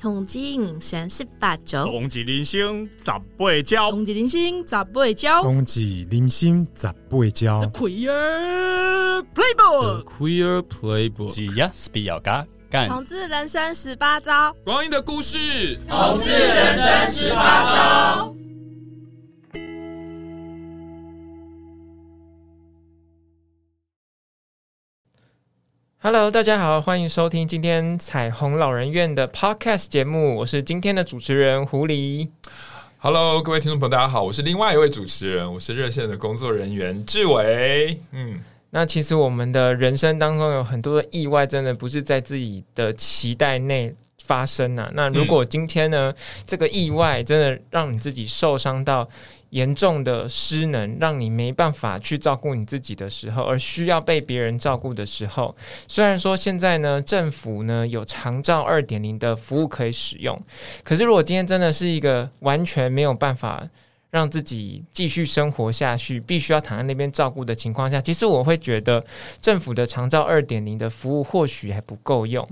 统计三十八周，冬季零星十八招，统计人生十八招，统计人生十八招。The Queer Playbook，The Queer Playbook，只要是比较嘎干。同志人生十八招，光阴的故事，同志人生十八招。Hello，大家好，欢迎收听今天彩虹老人院的 Podcast 节目，我是今天的主持人狐狸。Hello，各位听众朋友，大家好，我是另外一位主持人，我是热线的工作人员志伟。嗯，那其实我们的人生当中有很多的意外，真的不是在自己的期待内发生啊。那如果今天呢，嗯、这个意外真的让你自己受伤到严重的失能，让你没办法去照顾你自己的时候，而需要被别人照顾的时候，虽然说现在呢，政府呢有长照二点零的服务可以使用，可是如果今天真的是一个完全没有办法。让自己继续生活下去，必须要躺在那边照顾的情况下，其实我会觉得政府的长照二点零的服务或许还不够用。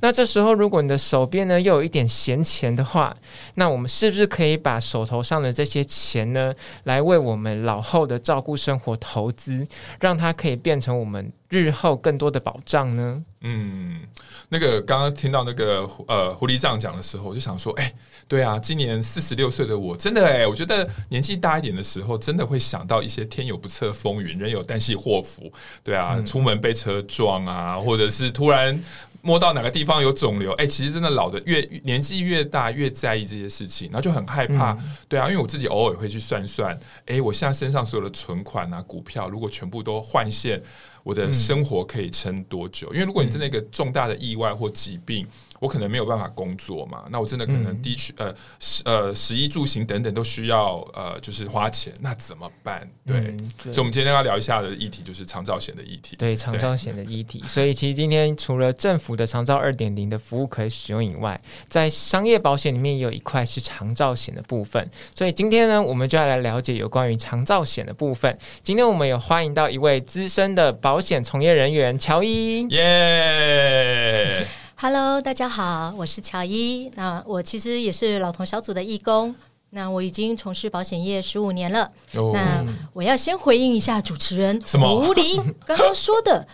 那这时候，如果你的手边呢又有一点闲钱的话，那我们是不是可以把手头上的这些钱呢，来为我们老后的照顾生活投资，让它可以变成我们日后更多的保障呢？嗯，那个刚刚听到那个呃狐狸这样讲的时候，我就想说，哎。对啊，今年四十六岁的我，真的哎，我觉得年纪大一点的时候，真的会想到一些天有不测风云，人有旦夕祸福。对啊，嗯、出门被车撞啊，或者是突然摸到哪个地方有肿瘤，哎，其实真的老的越年纪越大，越在意这些事情，然后就很害怕。嗯、对啊，因为我自己偶尔会去算算，哎，我现在身上所有的存款啊、股票，如果全部都换现，我的生活可以撑多久？嗯、因为如果你真的一个重大的意外或疾病。我可能没有办法工作嘛，那我真的可能低去呃呃食衣住行等等都需要呃就是花钱，那怎么办？对，所以我们今天要聊一下的议题就是长照险的议题。对，长照险的议题。所以其实今天除了政府的长照二点零的服务可以使用以外，在商业保险里面也有一块是长照险的部分。所以今天呢，我们就要来了解有关于长照险的部分。今天我们有欢迎到一位资深的保险从业人员乔伊，耶。Yeah! Hello，大家好，我是乔伊。那我其实也是老同小组的义工。那我已经从事保险业十五年了。Oh. 那我要先回应一下主持人狐狸 刚刚说的，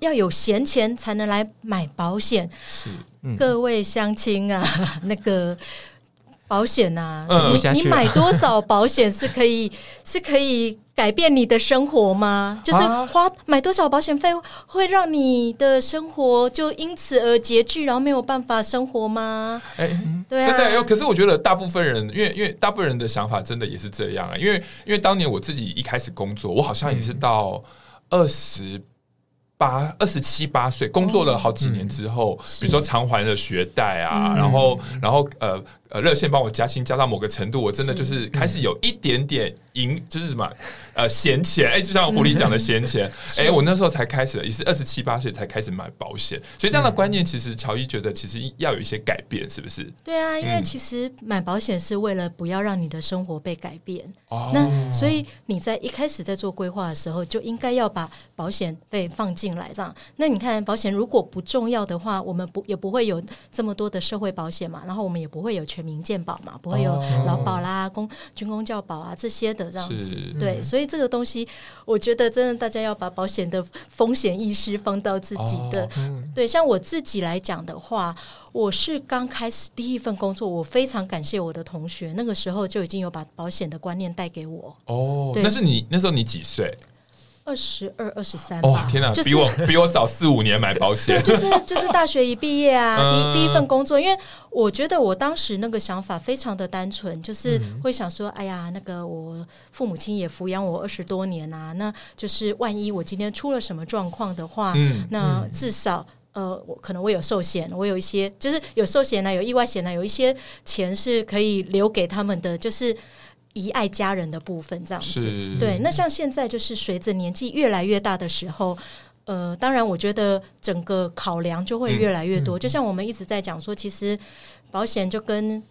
要有闲钱才能来买保险。是，嗯、各位乡亲啊，那个。保险呐、啊，嗯、你你买多少保险是可以 是可以改变你的生活吗？就是花买多少保险费会让你的生活就因此而拮据，然后没有办法生活吗？哎、欸，对啊，真的。可是我觉得大部分人，因为因为大部分人的想法真的也是这样啊。因为因为当年我自己一开始工作，我好像也是到二十。八二十七八岁，工作了好几年之后，比如说偿还了学贷啊，嗯、然后然后呃呃热线帮我加薪加到某个程度，我真的就是开始有一点点赢，就是什么呃闲钱，哎、欸，就像狐狸讲的闲钱，哎、欸，我那时候才开始，也是二十七八岁才开始买保险，所以这样的观念其实乔伊觉得其实要有一些改变，是不是？对啊，因为其实买保险是为了不要让你的生活被改变，哦、那所以你在一开始在做规划的时候就应该要把保险费放进。来这样，那你看保险如果不重要的话，我们不也不会有这么多的社会保险嘛，然后我们也不会有全民健保嘛，不会有劳保啦、公军工教保啊这些的这样子。对，所以这个东西，我觉得真的大家要把保险的风险意识放到自己的。哦嗯、对，像我自己来讲的话，我是刚开始第一份工作，我非常感谢我的同学，那个时候就已经有把保险的观念带给我。哦，那是你那时候你几岁？二十二、二十三。哦，天哪，就是、比我 比我早四五年买保险。对，就是就是大学一毕业啊，第一第一份工作，因为我觉得我当时那个想法非常的单纯，就是会想说，哎呀，那个我父母亲也抚养我二十多年啊，那就是万一我今天出了什么状况的话，嗯、那至少呃，我可能我有寿险，我有一些就是有寿险呢，有意外险呢，有一些钱是可以留给他们的，就是。遗爱家人的部分，这样子是对。那像现在，就是随着年纪越来越大的时候，呃，当然，我觉得整个考量就会越来越多。嗯嗯、就像我们一直在讲说，其实保险就跟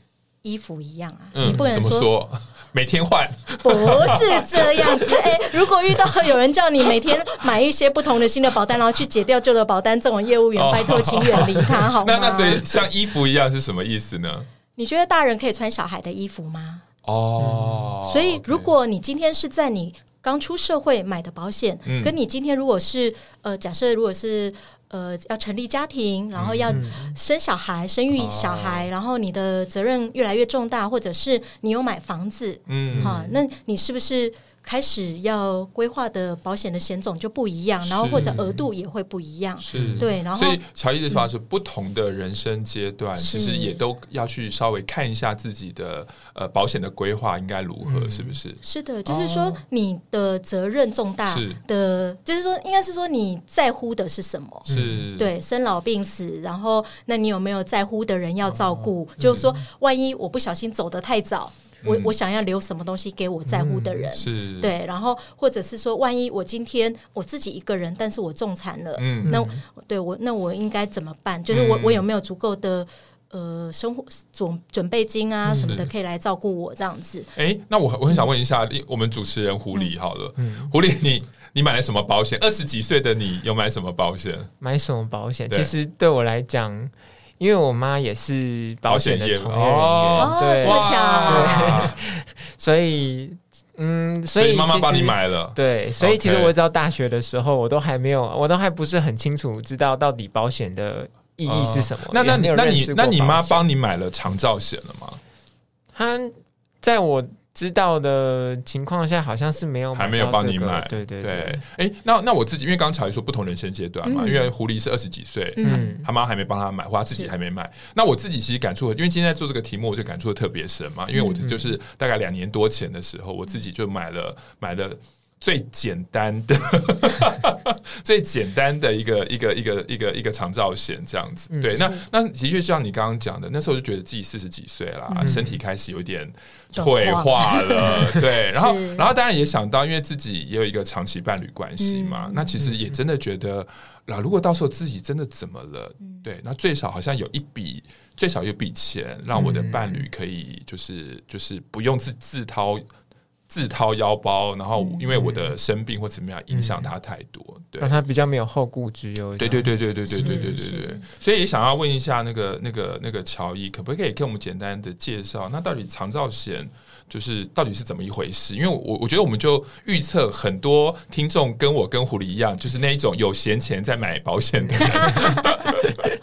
衣服一样啊，嗯、你不能说 每天换，不是这样子。哎、欸，如果遇到有人叫你每天买一些不同的新的保单，然后去解掉旧的保单，这种业务员，哦、拜托请远离他，好吗？那那所以像衣服一样是什么意思呢？你觉得大人可以穿小孩的衣服吗？哦、嗯，所以如果你今天是在你刚出社会买的保险，嗯、跟你今天如果是呃，假设如果是。呃，要成立家庭，然后要生小孩、生育小孩，然后你的责任越来越重大，或者是你有买房子，嗯，哈，那你是不是？开始要规划的保险的险种就不一样，然后或者额度也会不一样，是对。然后，所以乔伊的说法是，不同的人生阶段，其实也都要去稍微看一下自己的呃保险的规划应该如何，是不是？是的，就是说你的责任重大的，就是说应该是说你在乎的是什么？是对生老病死，然后那你有没有在乎的人要照顾？就是说，万一我不小心走得太早。我我想要留什么东西给我在乎的人，嗯、是对，然后或者是说，万一我今天我自己一个人，但是我中残了，嗯，那对我那我应该怎么办？就是我我有没有足够的呃生活准准备金啊什么的，可以来照顾我这样子？哎、欸，那我我很想问一下，我们主持人狐狸好了，嗯、狐狸你你买了什么保险？二十几岁的你有买什么保险？买什么保险？其实对我来讲。因为我妈也是保险的从业人员，哦，对，这么巧，对，所以，嗯，所以妈妈帮你买了，对，所以其实我直到大学的时候，我都还没有，我都还不是很清楚知道到底保险的意义是什么。那那你那你那你妈帮你买了长照险了吗？她在我。知道的情况下，好像是没有、这个、还没有帮你买，对对对。哎、欸，那那我自己，因为刚才说不同人生阶段嘛，嗯、因为狐狸是二十几岁，嗯，他妈还没帮他买，或他自己还没买。那我自己其实感触，因为今天在做这个题目，我就感触的特别深嘛，因为我就是大概两年多前的时候，我自己就买了买了。最简单的，最简单的一个一个一个一个一个长照险这样子，对，那那的确像你刚刚讲的，那时候就觉得自己四十几岁了，身体开始有点退化了，对，然后然后当然也想到，因为自己也有一个长期伴侣关系嘛，那其实也真的觉得，那如果到时候自己真的怎么了，对，那最少好像有一笔最少有笔钱，让我的伴侣可以就是就是不用自自掏。自掏腰包，然后因为我的生病或怎么样影响他太多，对，让他比较没有后顾之忧。对对对对对对对对对对。所以也想要问一下那个那个那个乔伊，可不可以给我们简单的介绍？那到底长照险就是到底是怎么一回事？因为我我觉得我们就预测很多听众跟我跟狐狸一样，就是那一种有闲钱在买保险的人。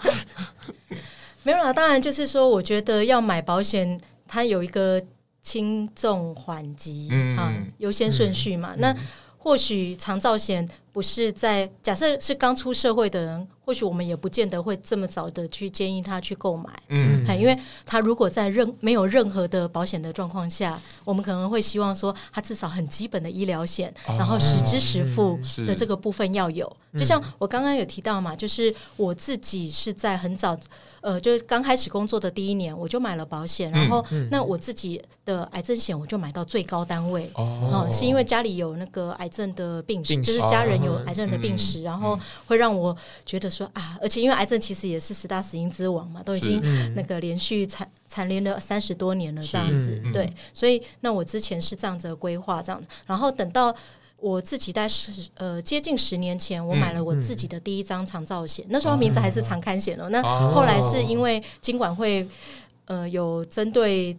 没有啦，当然就是说，我觉得要买保险，它有一个。轻重缓急、嗯、啊，优先顺序嘛。嗯、那或许长照险不是在假设是刚出社会的人。或许我们也不见得会这么早的去建议他去购买，嗯，因为他如果在任没有任何的保险的状况下，我们可能会希望说他至少很基本的医疗险，哦、然后实支实付的这个部分要有。是就像我刚刚有提到嘛，就是我自己是在很早，呃，就是刚开始工作的第一年，我就买了保险，然后那我自己的癌症险我就买到最高单位，哦、嗯，是因为家里有那个癌症的病史，病就是家人有癌症的病史，嗯、然后会让我觉得。说啊，而且因为癌症其实也是十大死因之王嘛，都已经那个连续蝉蝉联了三十多年了，这样子，对，所以那我之前是这样子的规划，这样，然后等到我自己在十呃接近十年前，我买了我自己的第一张长照险，那时候名字还是长刊险哦，那后来是因为经管会呃有针对。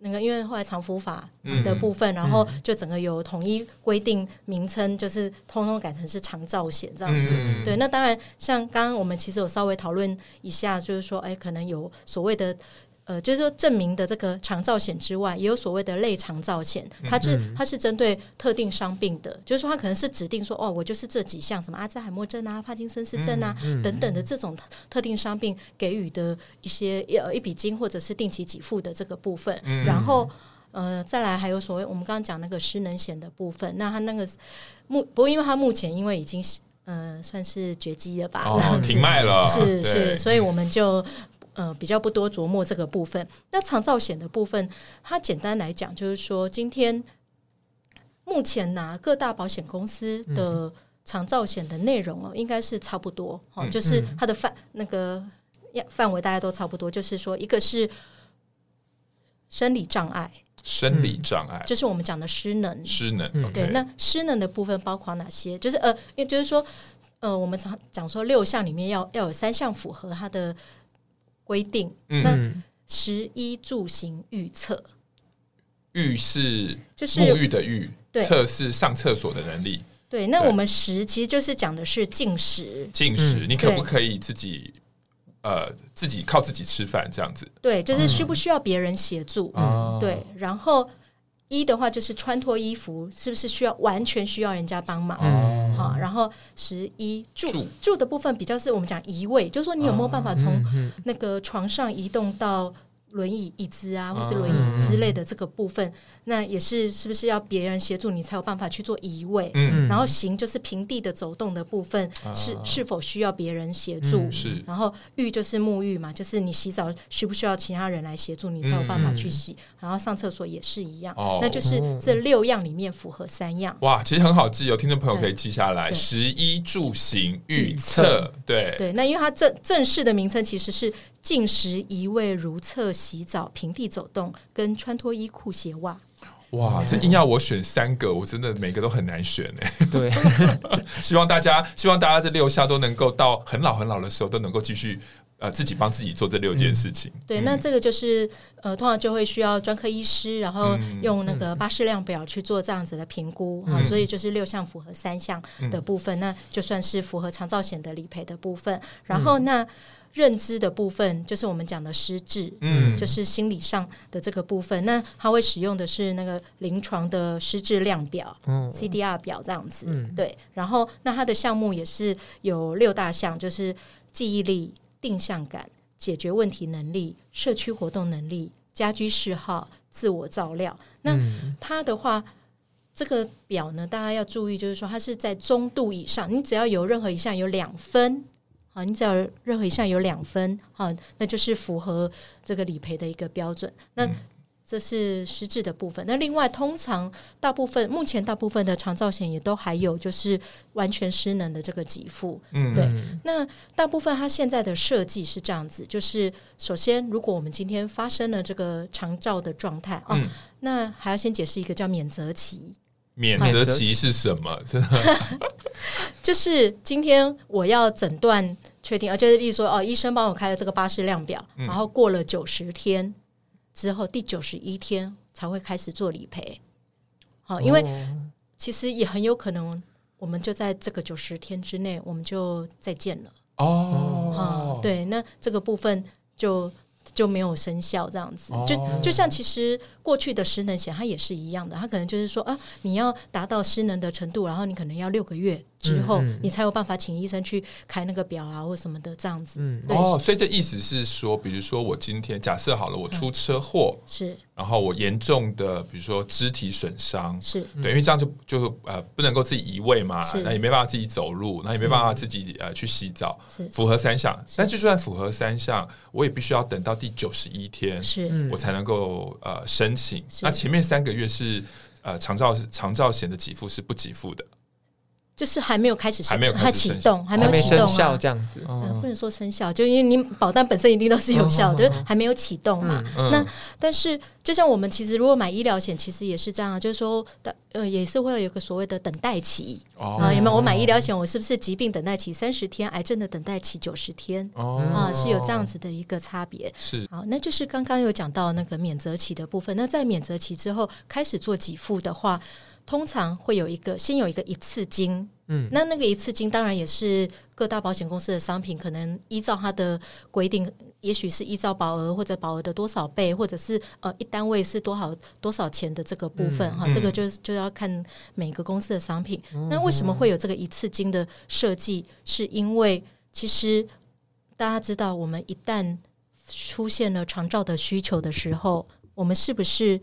那个，因为后来长福法的部分，嗯、然后就整个有统一规定名称，就是通通改成是长照险这样子。嗯、对，那当然，像刚刚我们其实有稍微讨论一下，就是说，哎，可能有所谓的。呃，就是说，证明的这个长照险之外，也有所谓的类长照险，它是它是针对特定伤病的，就是说，它可能是指定说，哦，我就是这几项，什么阿兹海默症啊、帕金森氏症啊等等的这种特定伤病给予的一些呃一笔金或者是定期给付的这个部分。然后呃，再来还有所谓我们刚刚讲那个失能险的部分，那它那个目不过因为它目前因为已经呃算是绝迹了吧，哦，停卖了，是是，所以我们就。呃，比较不多琢磨这个部分。那长照险的部分，它简单来讲就是说，今天目前拿各大保险公司的长照险的内容哦，应该是差不多。哦，就是它的范那个范围大家都差不多。就是说，一个是生理障碍。生理障碍、嗯、就是我们讲的失能，失能。嗯、对，那失能的部分包括哪些？就是呃，因为就是说，呃，我们常讲说六项里面要要有三项符合它的规定。嗯、那食衣住行育厕，育是就是沐浴的浴，对，厕是上厕所的能力。对，那我们食其实就是讲的是进食，进食，你可不可以自己？呃，自己靠自己吃饭这样子，对，就是需不需要别人协助？嗯，对。然后一的话，就是穿脱衣服，是不是需要完全需要人家帮忙？嗯，好。然后食衣住住住的部分，比较是我们讲移位，就是说你有没有办法从那个床上移动到轮椅、椅子啊，或是轮椅之类的这个部分。那也是是不是要别人协助你才有办法去做移位？嗯，然后行就是平地的走动的部分，嗯、是是否需要别人协助？嗯、是。然后浴就是沐浴嘛，就是你洗澡需不需要其他人来协助你才有办法去洗？嗯、然后上厕所也是一样，哦、那就是这六样里面符合三样。哇，其实很好记有，听众朋友可以记下来：十一住行预测。对对，那因为它正正式的名称其实是进食移位如厕洗澡平地走动跟穿脱衣裤鞋袜。哇，这硬要我选三个，我真的每个都很难选呢。对，希望大家，希望大家这六项都能够到很老很老的时候都能够继续呃自己帮自己做这六件事情。嗯、对，那这个就是呃，通常就会需要专科医师，然后用那个巴氏量表去做这样子的评估啊、嗯，所以就是六项符合三项的部分、嗯，那就算是符合长照险的理赔的部分。然后那。认知的部分就是我们讲的失智，嗯，就是心理上的这个部分。那他会使用的是那个临床的失智量表，嗯，CDR 表这样子，嗯，对。然后那他的项目也是有六大项，就是记忆力、定向感、解决问题能力、社区活动能力、家居嗜好、自我照料。那他的话，这个表呢，大家要注意，就是说它是在中度以上，你只要有任何一项有两分。好，你只要任何一项有两分，好，那就是符合这个理赔的一个标准。那这是实质的部分。那另外，通常大部分目前大部分的长照险也都还有就是完全失能的这个给付。嗯，对。那大部分它现在的设计是这样子，就是首先，如果我们今天发生了这个长照的状态，哦，那还要先解释一个叫免责期。免责期是什么？真 的就是今天我要诊断确定，啊，就是例如说哦，医生帮我开了这个巴氏量表，嗯，然后过了九十天之后，第九十一天才会开始做理赔。好，因为其实也很有可能，我们就在这个九十天之内，我们就再见了。哦，对，那这个部分就。就没有生效，这样子，就就像其实过去的失能险，它也是一样的，它可能就是说啊，你要达到失能的程度，然后你可能要六个月之后，你才有办法请医生去开那个表啊，或什么的这样子。嗯，哦，所以这意思是说，比如说我今天假设好了，我出车祸是。然后我严重的，比如说肢体损伤，是。对，因为这样就就呃不能够自己移位嘛，那也没办法自己走路，那也没办法自己呃去洗澡，符合三项，但就算符合三项，我也必须要等到第九十一天，是，我才能够呃申请。那前面三个月是呃长照长照险的给付是不给付的。就是还没有开始，还没有开始启动，还没有启动啊，这样子，不能说生效，就因为你保单本身一定都是有效的，就是还没有启动嘛。那但是，就像我们其实如果买医疗险，其实也是这样，就是说的呃，也是会有一个所谓的等待期啊。有没有？我买医疗险，我是不是疾病等待期三十天，癌症的等待期九十天？啊，是有这样子的一个差别。是好，那就是刚刚有讲到那个免责期的部分。那在免责期之后开始做给付的话。通常会有一个先有一个一次金，嗯，那那个一次金当然也是各大保险公司的商品，可能依照它的规定，也许是依照保额或者保额的多少倍，或者是呃一单位是多少多少钱的这个部分哈、嗯，这个就就要看每个公司的商品。嗯、那为什么会有这个一次金的设计？是因为其实大家知道，我们一旦出现了长照的需求的时候，我们是不是？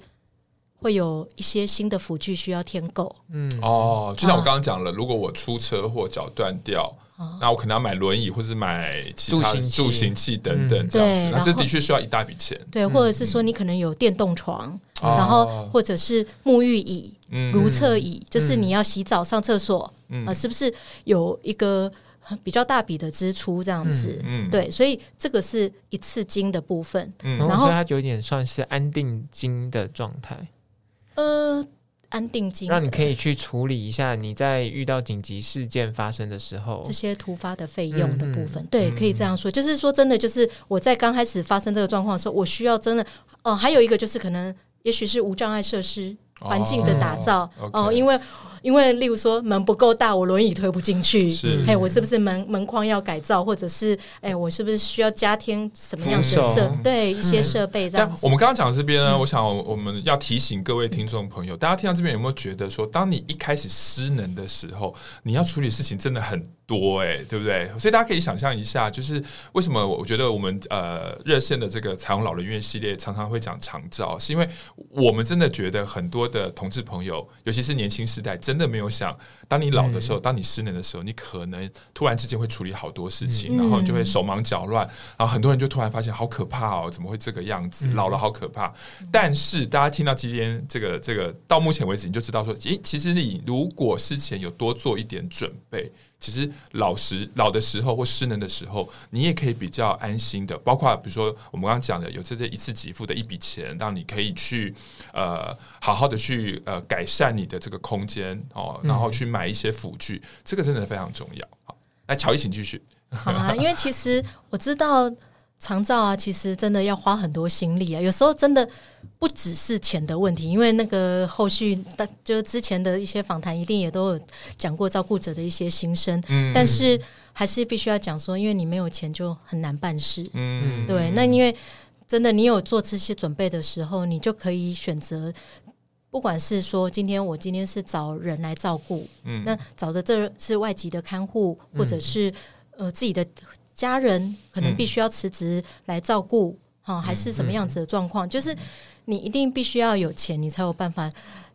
会有一些新的辅具需要添购，嗯，哦，就像我刚刚讲了，如果我出车祸脚断掉，啊，那我可能要买轮椅，或是买其他助行器。等等这样子，嗯，那这的确需要一大笔钱。对，或者是说你可能有电动床，嗯，然后或者是沐浴椅、嗯、如厕椅，就是你要洗澡、上厕所，嗯，呃，是不是有一个？比较大笔的支出这样子，嗯，嗯。对，所以这个是一次金的部分，嗯，然后它就有点算是安定金的状态，呃，安定金，让你可以去处理一下你在遇到紧急事件发生的时候。这些突发的费用的部分，嗯、对，可以这样说，就是说真的，就是我在刚开始发生这个状况的时候，我需要真的，哦、呃，还有一个就是可能，也许是无障碍设施环境的打造，哦、oh, 因为。因为，例如说门不够大，我轮椅推不进去。是，哎，我是不是门门框要改造，或者是哎，我是不是需要加添什么样的设？对，一些设备这样。但我们刚刚讲这边呢，嗯、我想我们要提醒各位听众朋友，大家听到这边有没有觉得说，当你一开始失能的时候，你要处理的事情真的很多哎、欸，对不对？所以大家可以想象一下，就是为什么我觉得我们呃热线的这个彩虹老人院系列常常会讲长照，是因为我们真的觉得很多的同志朋友，尤其是年轻世代，真的没有想，当你老的时候，当你失能的时候，你可能突然之间会处理好多事情，然后你就会手忙脚乱，然后很多人就突然发现好可怕哦，怎么会这个样子？老了好可怕。但是大家听到今天这个这个到目前为止，你就知道说，诶，其实你如果事前有多做一点准备。其实老时老的时候或失能的时候，你也可以比较安心的。包括比如说我们刚刚讲的，有这这一次给付的一笔钱，让你可以去呃好好的去呃改善你的这个空间哦，然后去买一些辅具，嗯、这个真的非常重要。好，来乔伊，请继续。好啊，因为其实我知道。长照啊，其实真的要花很多心力啊。有时候真的不只是钱的问题，因为那个后续的，就之前的一些访谈，一定也都有讲过照顾者的一些心声。嗯，但是还是必须要讲说，因为你没有钱，就很难办事。嗯，对。那因为真的，你有做这些准备的时候，你就可以选择，不管是说今天我今天是找人来照顾，嗯，那找的这是外籍的看护，或者是呃自己的。家人可能必须要辞职来照顾，哈、嗯，还是什么样子的状况？嗯、就是你一定必须要有钱，你才有办法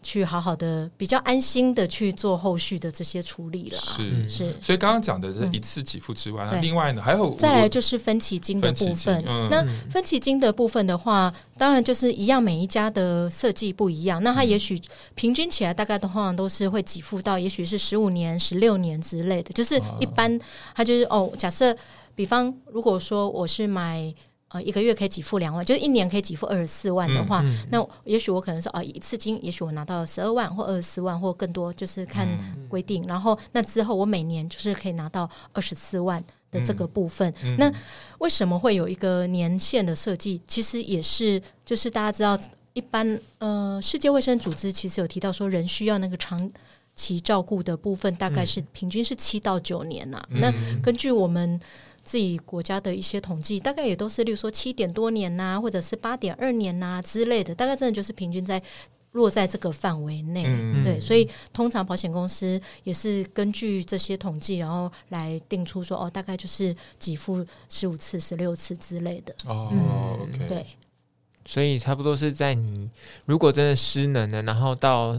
去好好的、比较安心的去做后续的这些处理了。是是，所以刚刚讲的是一次给付之外，另外呢，还有再来就是分期金的部分。嗯、那分期金的部分的话，当然就是一样，每一家的设计不一样。那它也许平均起来大概的话都是会给付到，也许是十五年、十六年之类的。就是一般它就是哦，假设。比方，如果说我是买呃一个月可以给付两万，就是一年可以给付二十四万的话，嗯嗯、那也许我可能是哦一次金，也许我拿到十二万或二十四万或更多，就是看规定。嗯、然后那之后我每年就是可以拿到二十四万的这个部分。那为什么会有一个年限的设计？其实也是就是大家知道，一般呃世界卫生组织其实有提到说，人需要那个长期照顾的部分大概是平均是七到九年呐、啊。嗯、那根据我们。自己国家的一些统计，大概也都是，例如说七点多年呐、啊，或者是八点二年呐、啊、之类的，大概真的就是平均在落在这个范围内。嗯、对，所以通常保险公司也是根据这些统计，然后来定出说，哦，大概就是给付十五次、十六次之类的。哦、嗯、OK，对，所以差不多是在你如果真的失能了，然后到。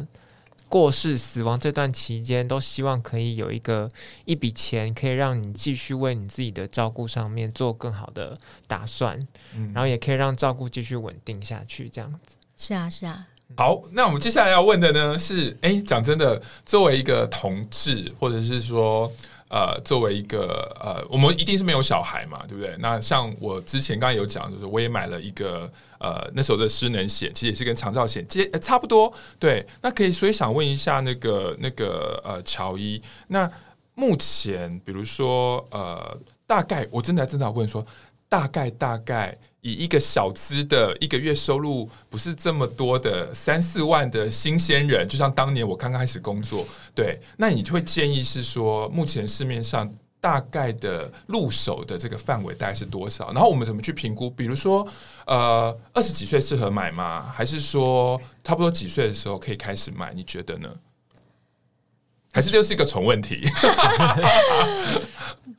过世、死亡这段期间，都希望可以有一个一笔钱，可以让你继续为你自己的照顾上面做更好的打算，嗯、然后也可以让照顾继续稳定下去。这样子是啊，是啊。好，那我们接下来要问的呢是，哎，讲真的，作为一个同志，或者是说。呃，作为一个呃，我们一定是没有小孩嘛，对不对？那像我之前刚刚有讲，就是我也买了一个呃那时候的失能险，其实也是跟长照险接差不多。对，那可以，所以想问一下那个那个呃乔伊，那目前比如说呃，大概我真的真的要问说，大概大概。以一个小资的一个月收入不是这么多的三四万的新鲜人，就像当年我刚刚开始工作，对，那你就会建议是说，目前市面上大概的入手的这个范围大概是多少？然后我们怎么去评估？比如说，呃，二十几岁适合买吗？还是说差不多几岁的时候可以开始买？你觉得呢？还是就是一个纯问题，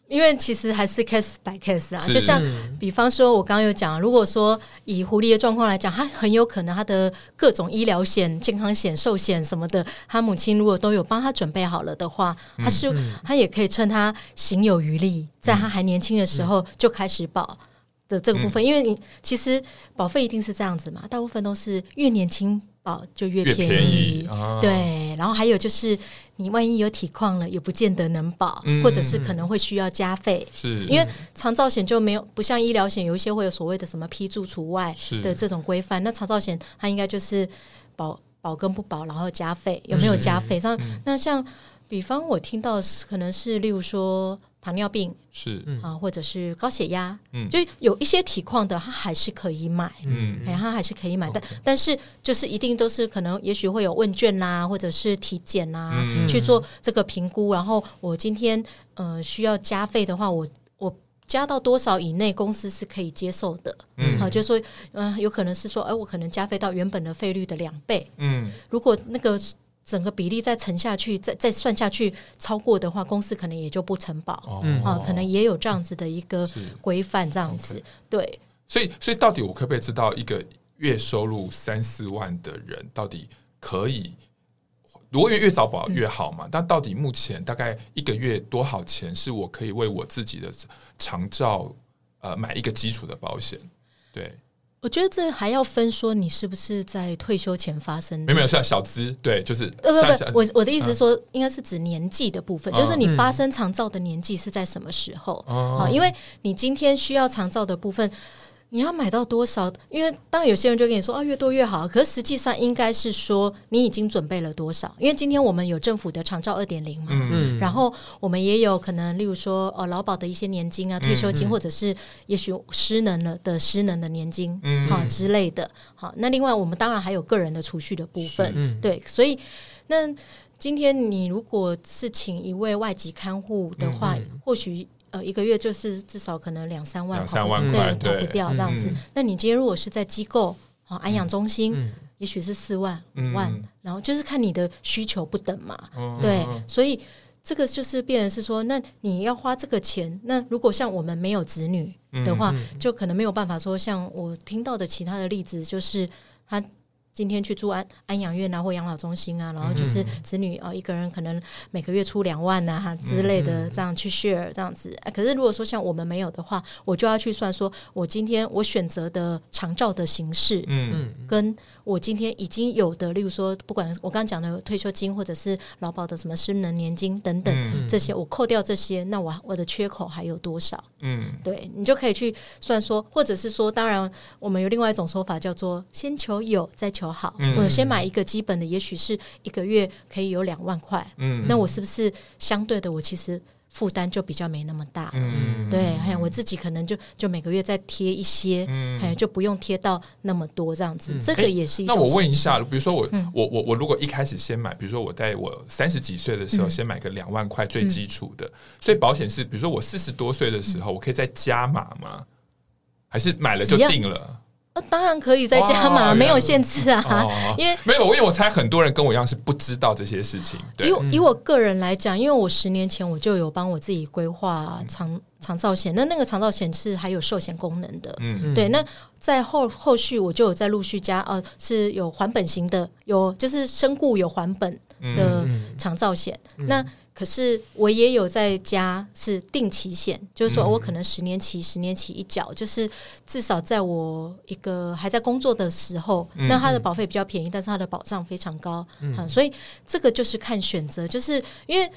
因为其实还是 case by case 啊。就像比方说，我刚刚有讲，如果说以狐狸的状况来讲，他很有可能他的各种医疗险、健康险、寿险什么的，他母亲如果都有帮他准备好了的话，他是他也可以趁他行有余力，在他还年轻的时候就开始保的这个部分。因为你其实保费一定是这样子嘛，大部分都是越年轻。保就越越便宜。便宜啊对，然后还有就是，你万一有体况了，也不见得能保，嗯或者是可能会需要加费。是因为长照险就没有不像医疗险，有一些会有所谓的什么批注除外的这种规范。那长照险它应该就是保保跟不保，然后加费有没有加费？像、嗯那像比方我听到可能是例如说糖尿病是啊，或者是高血压，嗯就有一些体况的，它还是可以买。嗯哎，它还是可以买，但但是就是一定都是可能，也许会有问卷啦，或者是体检啦，嗯去做这个评估。然后我今天呃需要加费的话，我我加到多少以内，公司是可以接受的。嗯好，就是说嗯、呃有可能是说，哎、我可能加费到原本的费率的两倍。嗯如果那个整个比例再乘下去，再再算下去超过的话，公司可能也就不承保。哦啊，可能也有这样子的一个是规范，这样子对。所以，所以到底我可不可以知道一个月收入三四万的人到底可以？如果越越早保越好嘛？但到底目前大概一个月多少钱是我可以为我自己的长照呃买一个基础的保险？对，我觉得这还要分说你是不是在退休前发生的。没有没有像小资，对，就是呃不不，我我的意思是说，应该是指年纪的部分，嗯就是说你发生长照的年纪是在什么时候？哦好，因为你今天需要长照的部分，你要买到多少？因为当然有些人就跟你说啊，越多越好，可是实际上应该是说你已经准备了多少？因为今天我们有政府的长照二点零嘛，嗯然后我们也有可能，例如说呃劳保的一些年金啊、退休金，或者是也许失能了的失能的年金，嗯好之类的。好，那另外我们当然还有个人的储蓄的部分，对，所以那今天你如果是请一位外籍看护的话，或许。呃，一个月就是至少可能两三万，两三万块对，逃不掉这样子。嗯那你今天如果是在机构，好安养中心，嗯也许是四万、嗯五万，然后就是看你的需求不等嘛。嗯对，所以这个就是变成是说，那你要花这个钱，那如果像我们没有子女的话，就可能没有办法说，像我听到的其他的例子，就是他。今天去住安安养院啊，或养老中心啊，然后就是子女啊、呃，一个人可能每个月出两万啊之类的，这样去 share 这样子、啊。可是如果说像我们没有的话，我就要去算说，我今天我选择的长照的形式，嗯。跟我今天已经有的，例如说，不管我刚刚讲的退休金或者是劳保的什么失能年金等等、嗯这些，我扣掉这些，那我我的缺口还有多少？嗯对你就可以去算说，或者是说，当然我们有另外一种说法叫做先求有再求好。嗯我先买一个基本的，也许是一个月可以有两万块，嗯那我是不是相对的，我其实负担就比较没那么大？嗯对，还有我自己可能就就每个月再贴一些，嗯还有就不用贴到那么多这样子，这个也是一那。我问一下，比如说我、嗯我我我如果一开始先买，比如说我在我三十几岁的时候先买个两万块最基础的，所以保险是比如说我四十多岁的时候，我可以再加码吗？还是买了就定了？呃当然可以再加哇码，没有限制啊，哦。因为没有，因为我猜很多人跟我一样是不知道这些事情。对。以，我以我个人来讲，因为我十年前我就有帮我自己规划长长照险，那那个长照险是还有寿险功能的，嗯。对。那在后后续我就有在陆续加，呃，是有还本型的，有就是身故有还本的长照险。那可是我也有在加是定期险，就是说我可能十年期十年期一缴，就是至少在我一个还在工作的时候，那它的保费比较便宜，但是它的保障非常高，嗯，所以这个就是看选择，就是因为。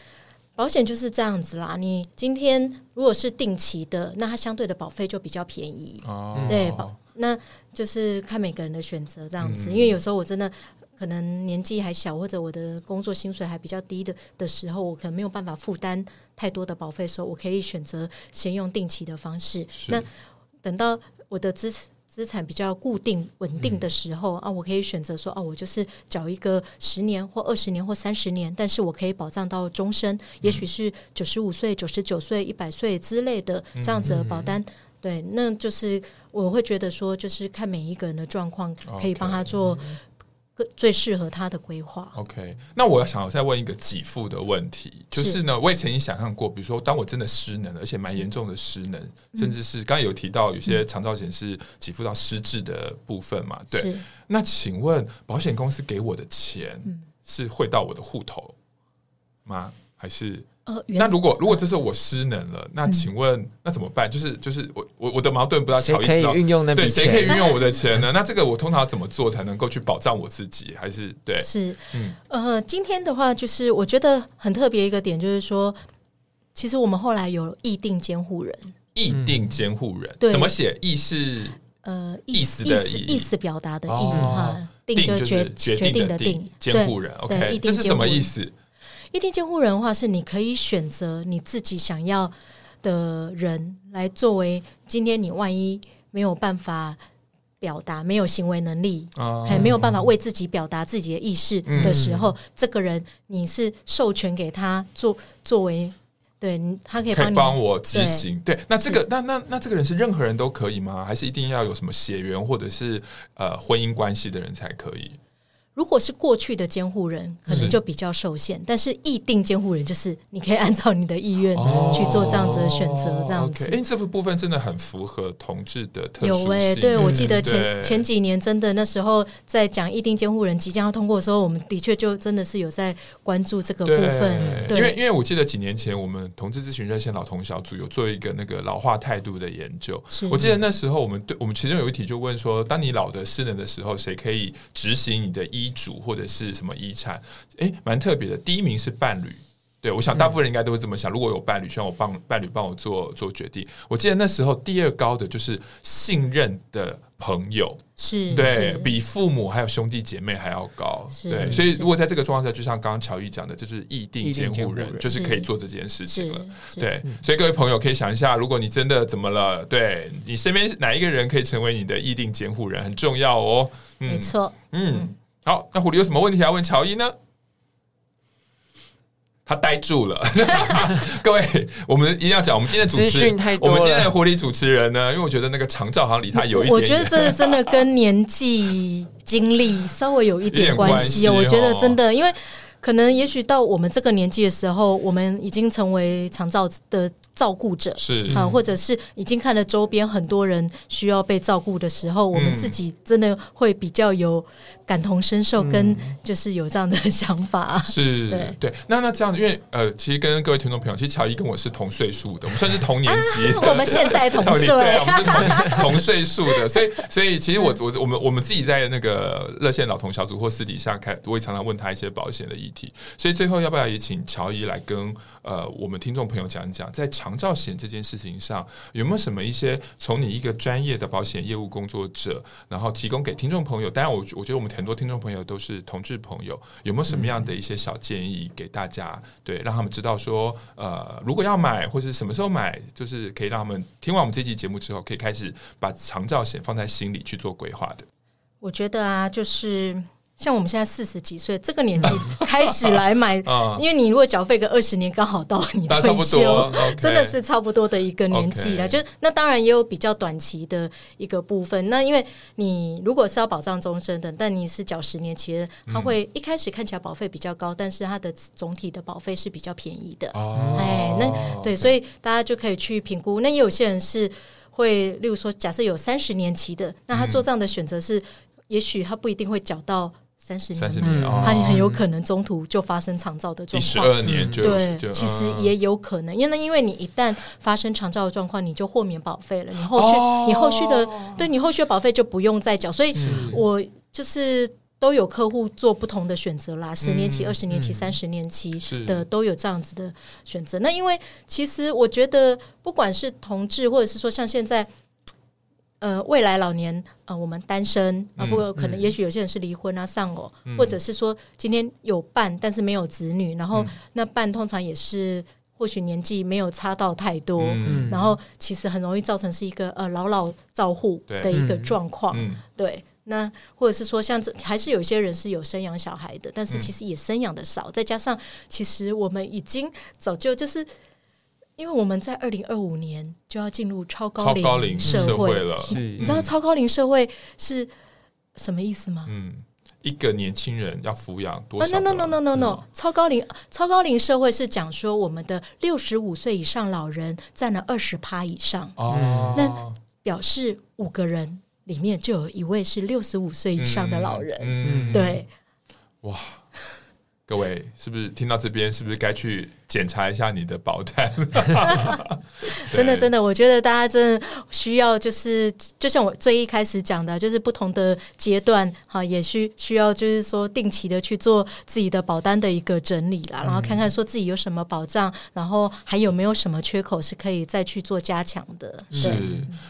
保险就是这样子啦，你今天如果是定期的，那它相对的保费就比较便宜。哦，对，保那就是看每个人的选择这样子。嗯因为有时候我真的可能年纪还小，或者我的工作薪水还比较低的的时候，我可能没有办法负担太多的保费的时候，我可以选择先用定期的方式。那等到我的资资产比较固定稳定的时候、嗯、啊，我可以选择说，哦、啊，我就是缴一个十年或二十年或三十年，但是我可以保障到终身，嗯、也许是九十五岁、九十九岁、一百岁之类的这样子的保单。嗯、对，那就是我会觉得说，就是看每一个人的状况，可以帮他做最适合他的规划。OK，那我要想再问一个给付的问题，就是呢，我也曾经想象过，比如说，当我真的失能了，而且蛮严重的失能，甚至是刚才有提到有些长照险是给付到失智的部分嘛？对。那请问保险公司给我的钱是汇到我的户头吗？还是呃，那如果如果这时候我失能了，那请问、嗯、那怎么办？就是就是我我我的矛盾不知道乔伊知道运用那对谁可以运用我的钱呢？那这个我通常怎么做才能够去保障我自己？还是对？是嗯呃，今天的话就是我觉得很特别一个点，就是说，其实我们后来有议定监护人，议定监护人、嗯、怎么写？意是呃意思的意，意思表达的意哈、哦，定就是决决定的定，监护人。OK，这是什么意思？意定监护人的话，是你可以选择你自己想要的人来作为。今天你万一没有办法表达，没有行为能力，还没有办法为自己表达自己的意识的时候，这个人你是授权给他做作为，对他可以帮你帮我执行。对，那这个那那那这个人是任何人都可以吗？还是一定要有什么血缘或者是呃婚姻关系的人才可以？如果是过去的监护人，可能就比较受限。但是意定监护人，就是你可以按照你的意愿去做这样子的选择，这样子。哎，这部部分真的很符合同志的特殊。有哎，对，我记得前前几年真的那时候在讲意定监护人即将要通过的时候，我们的确就真的是有在关注这个部分。对，因为因为我记得几年前我们同志咨询热线老同小组有做一个那个老化态度的研究。我记得那时候我们对我们其中有一题就问说，当你老的失能的时候，谁可以执行你的医？遗嘱或者是什么遗产？诶，蛮特别的。第一名是伴侣，对，我想大部分人应该都会这么想。如果有伴侣，希望我帮伴侣帮我做做决定。我记得那时候第二高的就是信任的朋友，是对，比父母还有兄弟姐妹还要高。对，所以如果在这个状况下，就像刚刚乔伊讲的，就是意定监护人，就是可以做这件事情了。对，所以各位朋友可以想一下，如果你真的怎么了，对你身边哪一个人可以成为你的意定监护人，很重要哦。嗯、没错，嗯。好，那狐狸有什么问题要问乔伊呢？他呆住了。各位，我们一定要讲，我们今天的主持人，我们今天的狐狸主持人呢，因为我觉得那个长照好像离他有一点点，我觉得这真的跟年纪、经历稍微有一点关系。我觉得真的，因为可能也许到我们这个年纪的时候，我们已经成为长照的。照顾者是啊，或者是已经看了周边很多人需要被照顾的时候，嗯，我们自己真的会比较有感同身受，跟就是有这样的想法。是，对对。那那这样子，因为呃，其实跟各位听众朋友，其实乔伊跟我是同岁数的，我们算是同年级，啊。我们现在同岁，我们是同 同岁数的，所以所以其实我我我们我们自己在那个热线老同小组或私底下开，我也常常问他一些保险的议题。所以最后要不要也请乔伊来跟呃我们听众朋友讲一讲，在长照险这件事情上，有没有什么一些从你一个专业的保险业务工作者，然后提供给听众朋友？当然，我我觉得我们很多听众朋友都是同志朋友，有没有什么样的一些小建议给大家？对，让他们知道说，呃，如果要买或者什么时候买，就是可以让他们听完我们这期节目之后，可以开始把长照险放在心里去做规划的。我觉得啊，就是。像我们现在四十几岁这个年纪 开始来买，因为你如果缴费个二十年，刚好到你退休，真的是差不多的一个年纪了。就那当然也有比较短期的一个部分。那因为你如果是要保障终身的，但你是缴十年期的，它会一开始看起来保费比较高，但是它的总体的保费是比较便宜的。哎，那对，所以大家就可以去评估。那也有些人是会，例如说，假设有三十年期的，那他做这样的选择是，也许他不一定会缴到。三十年，三十年，他很有可能中途就发生长照的状况。十二年就，对，其实也有可能，因为那因为你一旦发生长照的状况，你就豁免保费了，你后续你后续的，对你后续的保费就不用再缴。所以我就是都有客户做不同的选择啦，十年期、二十年期、三十年期的都有这样子的选择。那因为其实我觉得，不管是同志，或者是说像现在。呃，未来老年呃，我们单身啊，不过可能也许有些人是离婚啊、丧偶，或者是说今天有伴但是没有子女，然后那伴通常也是或许年纪没有差到太多，然后其实很容易造成是一个呃老老照护的一个状况。对，那或者是说像这还是有些人是有生养小孩的，但是其实也生养的少，再加上其实我们已经早就就是。因为我们在二零二五年就要进入超高龄社会了，你知道超高龄社会是什么意思吗？嗯，一个年轻人要抚养多少？No no no no no no，超高龄超高龄社会是讲说我们的六十五岁以上老人占了二十趴以上。哦，那表示五个人里面就有一位是六十五岁以上的老人，嗯，对，哇，各位是不是听到这边是不是该去？检查一下你的保单。真的，真的，我觉得大家真的需要，就是就像我最一开始讲的，就是不同的阶段哈，也需需要就是说定期的去做自己的保单的一个整理啦，然后看看说自己有什么保障，然后还有没有什么缺口是可以再去做加强的。是，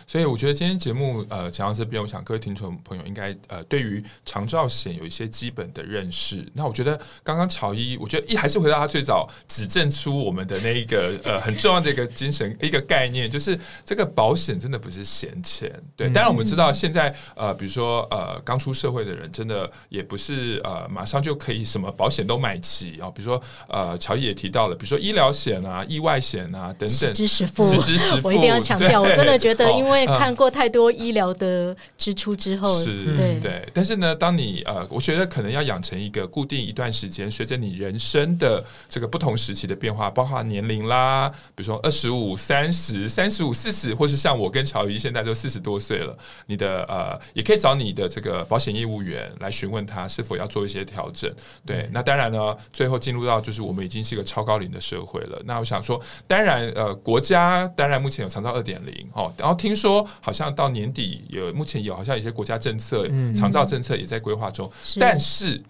所以我觉得今天节目呃讲到这边，我想各位听众朋友应该呃对于长照险有一些基本的认识。那我觉得刚刚乔伊，我觉得一还是回到他最早指正出我们的那一个 呃很重要的一个精神一个概念，就是这个保险真的不是闲钱。对，当然我们知道现在呃比如说呃刚出社会的人，真的也不是呃马上就可以什么保险都买齐啊。比如说呃乔伊也提到了，比如说医疗险啊、意外险啊等等，实支实付，实支实付，我一定要强调，我真的觉得因为看过太多医疗的支出之后，是对对。但是呢，当你呃，我觉得可能要养成一个固定一段时间，随着你人生的这个不同时期的变化，包括年龄啦，比如说二十五、三十、三十五、四十，或是像我跟乔伊现在都四十多岁了，你的呃，也可以找你的这个保险业务员来询问他是否要做一些调整。对，嗯、那当然呢，最后进入到就是我们已经是一个超高龄的社会了。那我想说，当然呃，国家当然目前有长照二点零哦，然后听说好像到年底有目前有好像有些国家政策长照政策也在规划中，嗯、但是。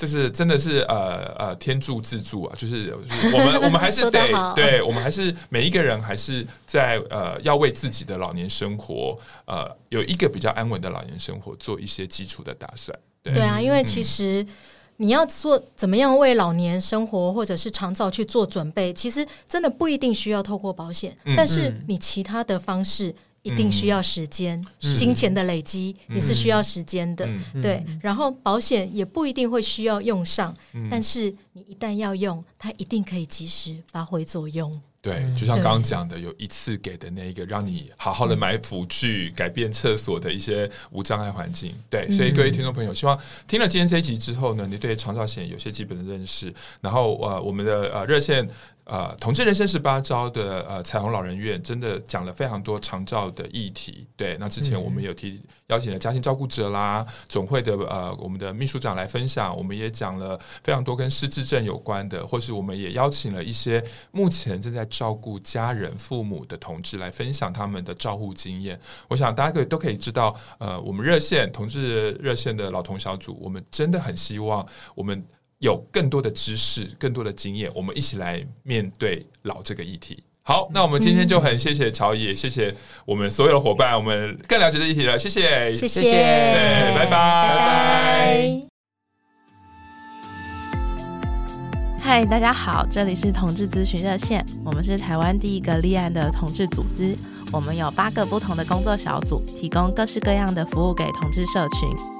这是真的是呃呃天助自助啊！就是，就是我们 我们还是得对，我们还是每一个人还是在呃要为自己的老年生活呃有一个比较安稳的老年生活做一些基础的打算。对，对啊，因为其实你要做怎么样为老年生活或者是长照去做准备，其实真的不一定需要透过保险，嗯、但是你其他的方式。一定需要时间，嗯、金钱的累积也是需要时间的，嗯、对。然后保险也不一定会需要用上，嗯、但是你一旦要用，它一定可以及时发挥作用。对，就像刚刚讲的，有一次给的那一个，让你好好的买辅具、改变厕所的一些无障碍环境。对，所以各位听众朋友，希望听了今天这一集之后呢，你对长照险有些基本的认识。然后呃，我们的呃热线。呃，同志人生十八招的呃彩虹老人院真的讲了非常多长照的议题。对，那之前我们有提邀请了家庭照顾者啦，总会的呃我们的秘书长来分享，我们也讲了非常多跟失智症有关的，或是我们也邀请了一些目前正在照顾家人父母的同志来分享他们的照护经验。我想大家可以都可以知道，呃，我们热线同志热线的老同小组，我们真的很希望我们。有更多的知识，更多的经验，我们一起来面对老这个议题。好，那我们今天就很谢谢乔伊，谢谢我们所有的伙伴，我们更了解这议题了。谢谢，谢谢，对，拜拜，拜拜。嗨，大家好，这里是同志咨询热线，我们是台湾第一个立案的同志组织，我们有八个不同的工作小组，提供各式各样的服务给同志社群。